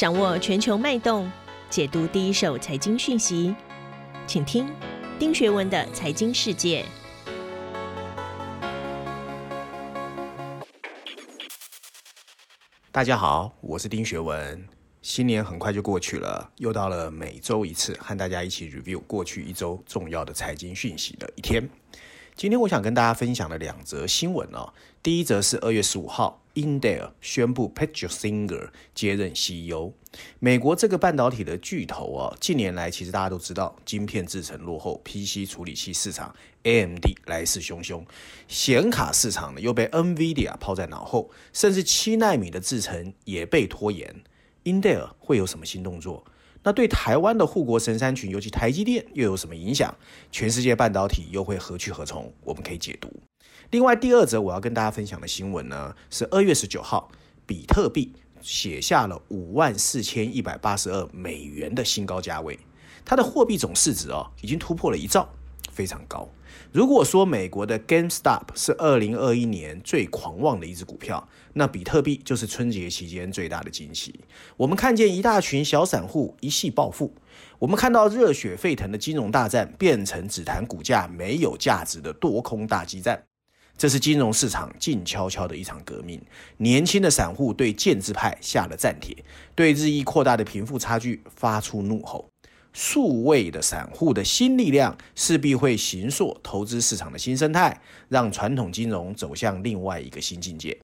掌握全球脉动，解读第一手财经讯息，请听丁学文的财经世界。大家好，我是丁学文。新年很快就过去了，又到了每周一次和大家一起 review 过去一周重要的财经讯息的一天。今天我想跟大家分享的两则新闻哦。第一则是二月十五号，Intel 宣布 Patrik Singer 接任 CEO。美国这个半导体的巨头哦，近年来其实大家都知道，晶片制程落后，PC 处理器市场 AMD 来势汹汹，显卡市场呢又被 NVIDIA 抛在脑后，甚至七纳米的制程也被拖延。Intel 会有什么新动作？那对台湾的护国神山群，尤其台积电又有什么影响？全世界半导体又会何去何从？我们可以解读。另外，第二则我要跟大家分享的新闻呢，是二月十九号，比特币写下了五万四千一百八十二美元的新高价位，它的货币总市值哦，已经突破了一兆。非常高。如果说美国的 GameStop 是二零二一年最狂妄的一只股票，那比特币就是春节期间最大的惊喜。我们看见一大群小散户一夕暴富，我们看到热血沸腾的金融大战变成只谈股价没有价值的多空大激战。这是金融市场静悄悄的一场革命。年轻的散户对建制派下了战帖，对日益扩大的贫富差距发出怒吼。数位的散户的新力量势必会形塑投资市场的新生态，让传统金融走向另外一个新境界。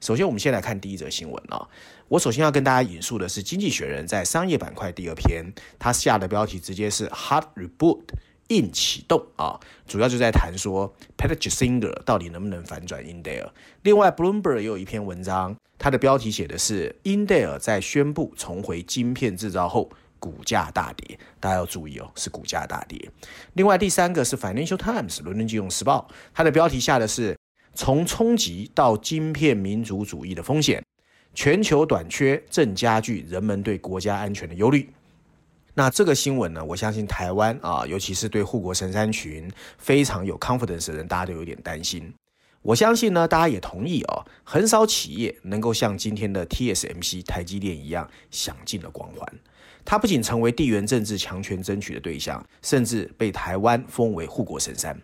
首先，我们先来看第一则新闻啊。我首先要跟大家引述的是《经济学人》在商业板块第二篇，他下的标题直接是 “Hard Reboot” 硬启动啊，主要就在谈说 Patrick Singer 到底能不能反转 Intel。另外，Bloomberg 也有一篇文章，它的标题写的是 Intel 在宣布重回晶片制造后。股价大跌，大家要注意哦，是股价大跌。另外，第三个是 Financial Times 伦敦金融时报，它的标题下的是从冲击到晶片民族主义的风险，全球短缺正加剧人们对国家安全的忧虑。那这个新闻呢，我相信台湾啊，尤其是对护国神山群非常有 confidence 的人，大家都有点担心。我相信呢，大家也同意哦，很少企业能够像今天的 TSMC 台积电一样享尽了光环。它不仅成为地缘政治强权争取的对象，甚至被台湾封为护国神山。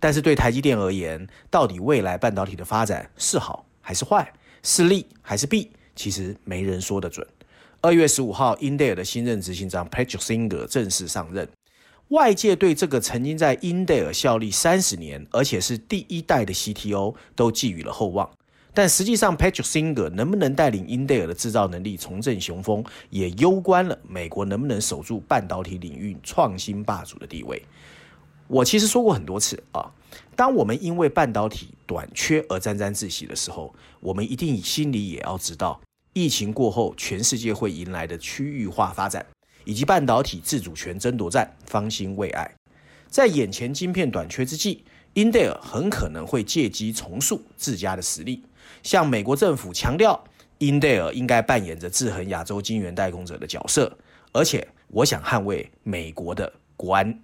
但是对台积电而言，到底未来半导体的发展是好还是坏，是利还是弊，其实没人说得准。二月十五号，Intel 的新任执行长 Patrick Singer 正式上任。外界对这个曾经在 Intel 效力三十年，而且是第一代的 CTO 都寄予了厚望。但实际上，Patrick Singer 能不能带领 Intel 的制造能力重振雄风，也攸关了美国能不能守住半导体领域创新霸主的地位。我其实说过很多次啊，当我们因为半导体短缺而沾沾自喜的时候，我们一定心里也要知道，疫情过后全世界会迎来的区域化发展，以及半导体自主权争夺战方兴未艾。在眼前晶片短缺之际，Intel 很可能会借机重塑自家的实力。向美国政府强调，Intel 应该扮演着制衡亚洲晶圆代工者的角色，而且我想捍卫美国的国安。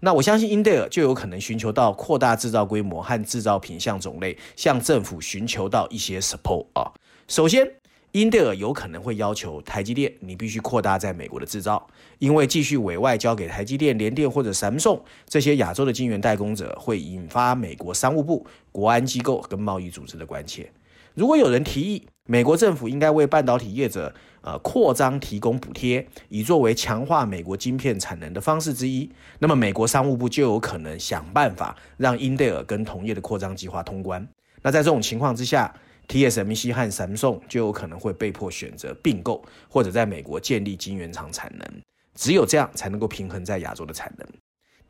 那我相信 Intel 就有可能寻求到扩大制造规模和制造品项种类，向政府寻求到一些 support 啊。首先英特尔有可能会要求台积电，你必须扩大在美国的制造，因为继续委外交给台积电、联电或者三星这些亚洲的晶圆代工者，会引发美国商务部、国安机构跟贸易组织的关切。如果有人提议，美国政府应该为半导体业者呃扩张提供补贴，以作为强化美国晶片产能的方式之一，那么美国商务部就有可能想办法让英特尔跟同业的扩张计划通关。那在这种情况之下，TSMC 和三星就有可能会被迫选择并购或者在美国建立晶圆厂产能，只有这样才能够平衡在亚洲的产能。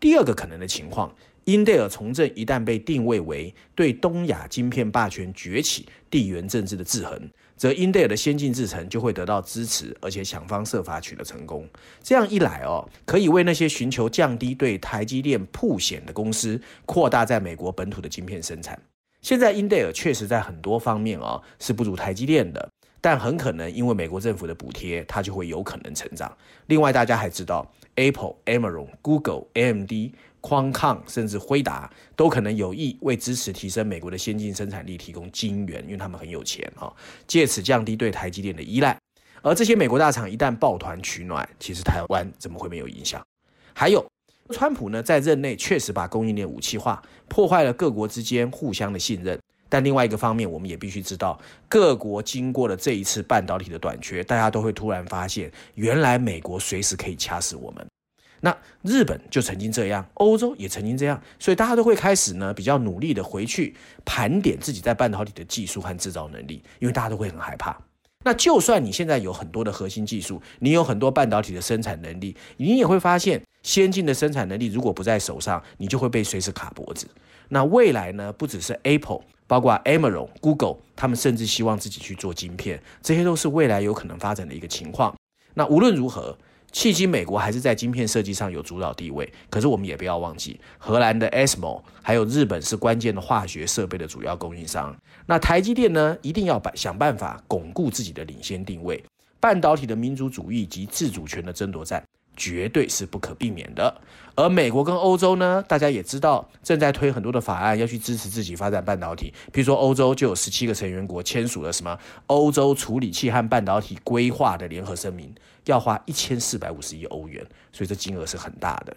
第二个可能的情况。英特尔重振一旦被定位为对东亚晶片霸权崛起地缘政治的制衡，则英特尔的先进制程就会得到支持，而且想方设法取得成功。这样一来哦，可以为那些寻求降低对台积电曝险的公司扩大在美国本土的晶片生产。现在英特尔确实在很多方面哦是不如台积电的，但很可能因为美国政府的补贴，它就会有可能成长。另外，大家还知道 Apple、Amazon、Google、AMD。匡抗甚至辉达都可能有意为支持提升美国的先进生产力提供晶圆，因为他们很有钱啊，借此降低对台积电的依赖。而这些美国大厂一旦抱团取暖，其实台湾怎么会没有影响？还有，川普呢在任内确实把供应链武器化，破坏了各国之间互相的信任。但另外一个方面，我们也必须知道，各国经过了这一次半导体的短缺，大家都会突然发现，原来美国随时可以掐死我们。那日本就曾经这样，欧洲也曾经这样，所以大家都会开始呢比较努力的回去盘点自己在半导体的技术和制造能力，因为大家都会很害怕。那就算你现在有很多的核心技术，你有很多半导体的生产能力，你也会发现，先进的生产能力如果不在手上，你就会被随时卡脖子。那未来呢，不只是 Apple，包括 Amazon、Google，他们甚至希望自己去做晶片，这些都是未来有可能发展的一个情况。那无论如何。迄今，美国还是在晶片设计上有主导地位。可是，我们也不要忘记，荷兰的 ASML，还有日本是关键的化学设备的主要供应商。那台积电呢，一定要把想办法巩固自己的领先定位。半导体的民族主义及自主权的争夺战。绝对是不可避免的，而美国跟欧洲呢，大家也知道正在推很多的法案，要去支持自己发展半导体。比如说，欧洲就有十七个成员国签署了什么欧洲处理器和半导体规划的联合声明，要花一千四百五十亿欧元，所以这金额是很大的。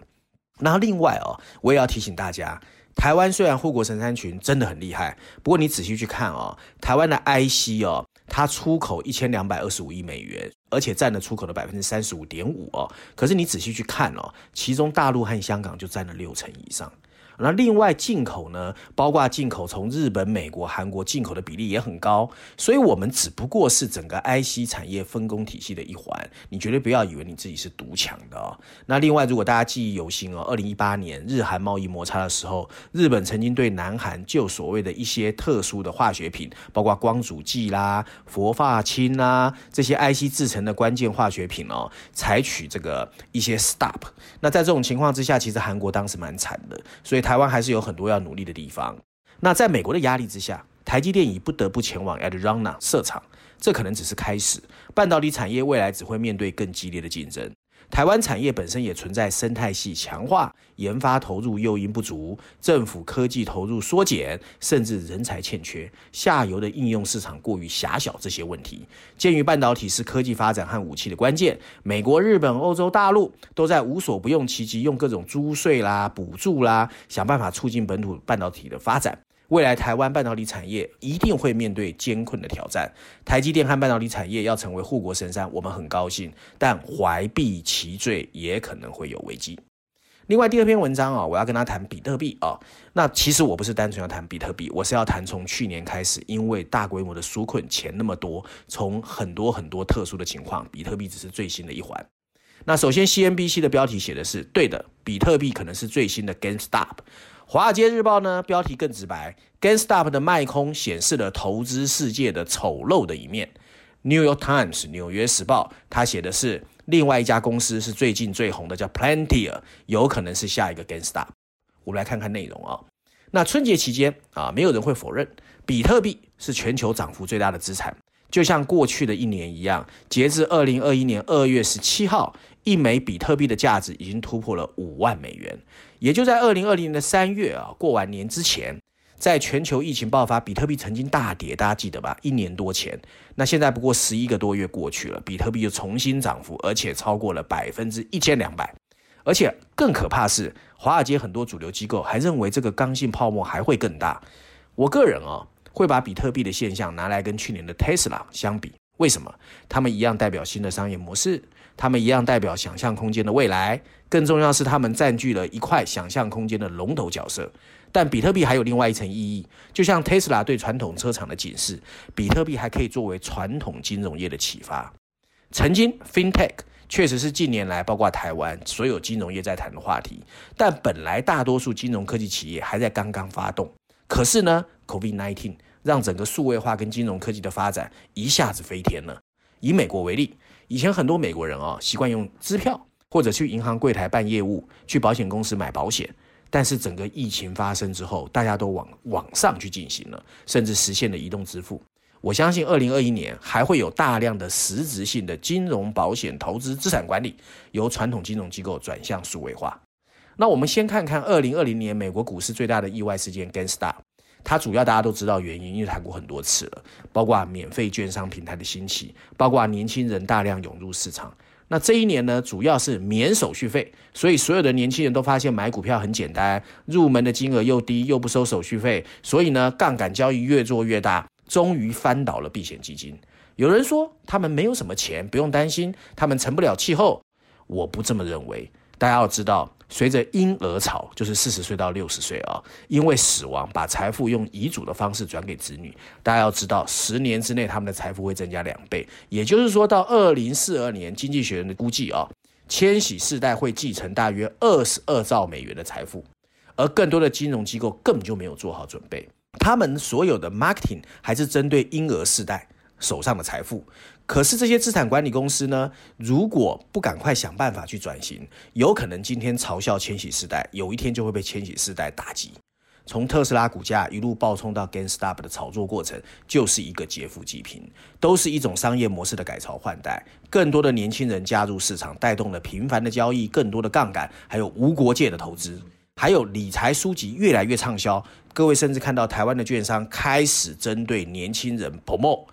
然后另外哦，我也要提醒大家，台湾虽然护国神山群真的很厉害，不过你仔细去看哦，台湾的 IC 哦。它出口一千两百二十五亿美元，而且占了出口的百分之三十五点五哦。可是你仔细去看哦，其中大陆和香港就占了六成以上。那另外进口呢，包括进口从日本、美国、韩国进口的比例也很高，所以我们只不过是整个 IC 产业分工体系的一环。你绝对不要以为你自己是独强的哦。那另外，如果大家记忆犹新哦，二零一八年日韩贸易摩擦的时候，日本曾经对南韩就所谓的一些特殊的化学品，包括光阻剂啦、氟化氢啦这些 IC 制成的关键化学品哦，采取这个一些 stop。那在这种情况之下，其实韩国当时蛮惨的，所以他。台湾还是有很多要努力的地方。那在美国的压力之下，台积电已不得不前往 Arizona 设厂，这可能只是开始。半导体产业未来只会面对更激烈的竞争。台湾产业本身也存在生态系强化、研发投入诱因不足、政府科技投入缩减，甚至人才欠缺、下游的应用市场过于狭小这些问题。鉴于半导体是科技发展和武器的关键，美国、日本、欧洲大陆都在无所不用其极，用各种租税啦、补助啦，想办法促进本土半导体的发展。未来台湾半导体产业一定会面对艰困的挑战。台积电和半导体产业要成为护国神山，我们很高兴，但怀璧其罪也可能会有危机。另外，第二篇文章啊，我要跟他谈比特币啊。那其实我不是单纯要谈比特币，我是要谈从去年开始，因为大规模的纾困钱那么多，从很多很多特殊的情况，比特币只是最新的一环。那首先，CNBC 的标题写的是对的，比特币可能是最新的 GameStop。华尔街日报呢，标题更直白，GameStop 的卖空显示了投资世界的丑陋的一面。New York Times 纽约时报，它写的是另外一家公司是最近最红的，叫 Palantir，有可能是下一个 GameStop。我们来看看内容啊、那春节期间啊，没有人会否认，比特币是全球涨幅最大的资产。就像过去的一年一样，截至二零二一年二月十七号，一枚比特币的价值已经突破了五万美元。也就在二零二零年的三月啊，过完年之前，在全球疫情爆发，比特币曾经大跌，大家记得吧？一年多前，那现在不过十一个多月过去了，比特币又重新涨幅，而且超过了百分之一千两百。而且更可怕是，华尔街很多主流机构还认为这个刚性泡沫还会更大。我个人啊，会把比特币的现象拿来跟去年的 Tesla 相比。为什么？他们一样代表新的商业模式。他们一样代表想象空间的未来，更重要是他们占据了一块想象空间的龙头角色。但比特币还有另外一层意义，就像 Tesla 对传统车厂的警示，比特币还可以作为传统金融业的启发。曾经 FinTech 确实是近年来包括台湾所有金融业在谈的话题，但本来大多数金融科技企业还在刚刚发动。可是呢，COVID-19 让整个数位化跟金融科技的发展一下子飞天了。以美国为例。以前很多美国人啊，习惯用支票或者去银行柜台办业务，去保险公司买保险。但是整个疫情发生之后，大家都往网上去进行了，甚至实现了移动支付。我相信二零二一年还会有大量的实质性的金融、保险、投资、资产管理由传统金融机构转向数位化。那我们先看看二零二零年美国股市最大的意外事件 GameStop。它主要大家都知道原因，因为谈过很多次了，包括免费券商平台的兴起，包括年轻人大量涌入市场。那这一年呢，主要是免手续费，所以所有的年轻人都发现买股票很简单，入门的金额又低，又不收手续费，所以呢，杠杆交易越做越大，终于翻倒了避险基金。有人说他们没有什么钱，不用担心，他们成不了气候。我不这么认为。大家要知道，随着婴儿潮，就是四十岁到六十岁啊，因为死亡把财富用遗嘱的方式转给子女。大家要知道，十年之内他们的财富会增加两倍，也就是说到二零四二年，经济学人的估计啊，千禧世代会继承大约二十二兆美元的财富，而更多的金融机构根本就没有做好准备，他们所有的 marketing 还是针对婴儿世代。手上的财富。可是这些资产管理公司呢，如果不赶快想办法去转型，有可能今天嘲笑千禧世代，有一天就会被千禧世代打击。从特斯拉股价一路暴冲到 GameStop 的炒作过程，就是一个劫富济贫，都是一种商业模式的改朝换代。更多的年轻人加入市场，带动了频繁的交易，更多的杠杆，还有无国界的投资，还有理财书籍越来越畅销。各位甚至看到台湾的券商开始针对年轻人泼墨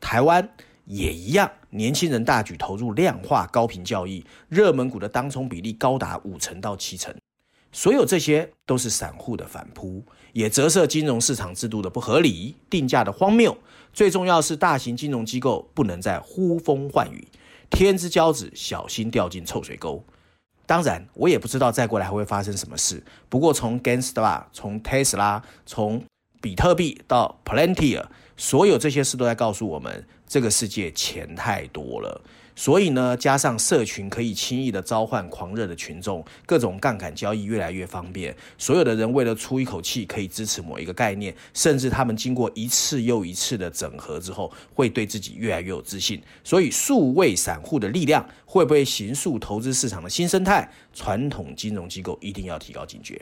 台湾。也一样，年轻人大举投入量化高频交易，热门股的当冲比例高达五成到七成，所有这些都是散户的反扑，也折射金融市场制度的不合理、定价的荒谬。最重要是，大型金融机构不能再呼风唤雨，天之骄子小心掉进臭水沟。当然，我也不知道再过来还会发生什么事。不过，从 g a n s t a、从 Tesla、从比特币到 Palantir，所有这些事都在告诉我们。这个世界钱太多了，所以呢，加上社群可以轻易的召唤狂热的群众，各种杠杆交易越来越方便。所有的人为了出一口气，可以支持某一个概念，甚至他们经过一次又一次的整合之后，会对自己越来越有自信。所以，数位散户的力量会不会形塑投资市场的新生态？传统金融机构一定要提高警觉。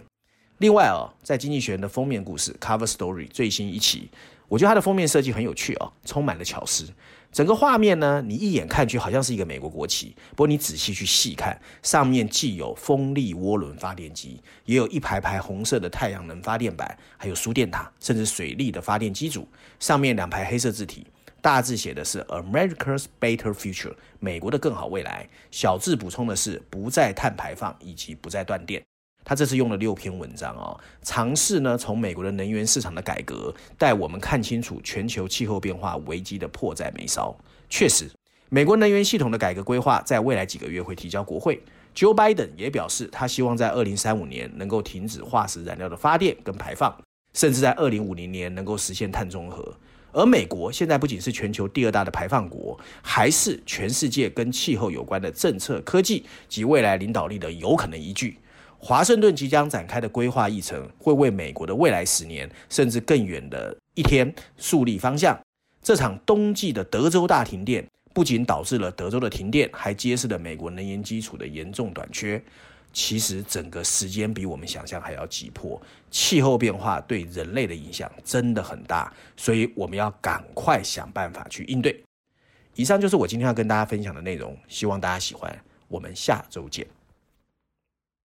另外啊、哦，在经济学人的封面故事 Cover Story 最新一期。我觉得它的封面设计很有趣哦，充满了巧思。整个画面呢，你一眼看去好像是一个美国国旗，不过你仔细去细看，上面既有风力涡轮发电机，也有一排排红色的太阳能发电板，还有输电塔，甚至水力的发电机组。上面两排黑色字体，大字写的是 America's Better Future，美国的更好未来。小字补充的是不再碳排放以及不再断电。他这次用了六篇文章哦，尝试呢从美国的能源市场的改革带我们看清楚全球气候变化危机的迫在眉梢。确实，美国能源系统的改革规划在未来几个月会提交国会。Joe Biden 也表示，他希望在二零三五年能够停止化石燃料的发电跟排放，甚至在二零五零年能够实现碳中和。而美国现在不仅是全球第二大的排放国，还是全世界跟气候有关的政策、科技及未来领导力的有可能依据。华盛顿即将展开的规划议程，会为美国的未来十年甚至更远的一天树立方向。这场冬季的德州大停电，不仅导致了德州的停电，还揭示了美国能源基础的严重短缺。其实整个时间比我们想象还要急迫，气候变化对人类的影响真的很大，所以我们要赶快想办法去应对。以上就是我今天要跟大家分享的内容，希望大家喜欢。我们下周见。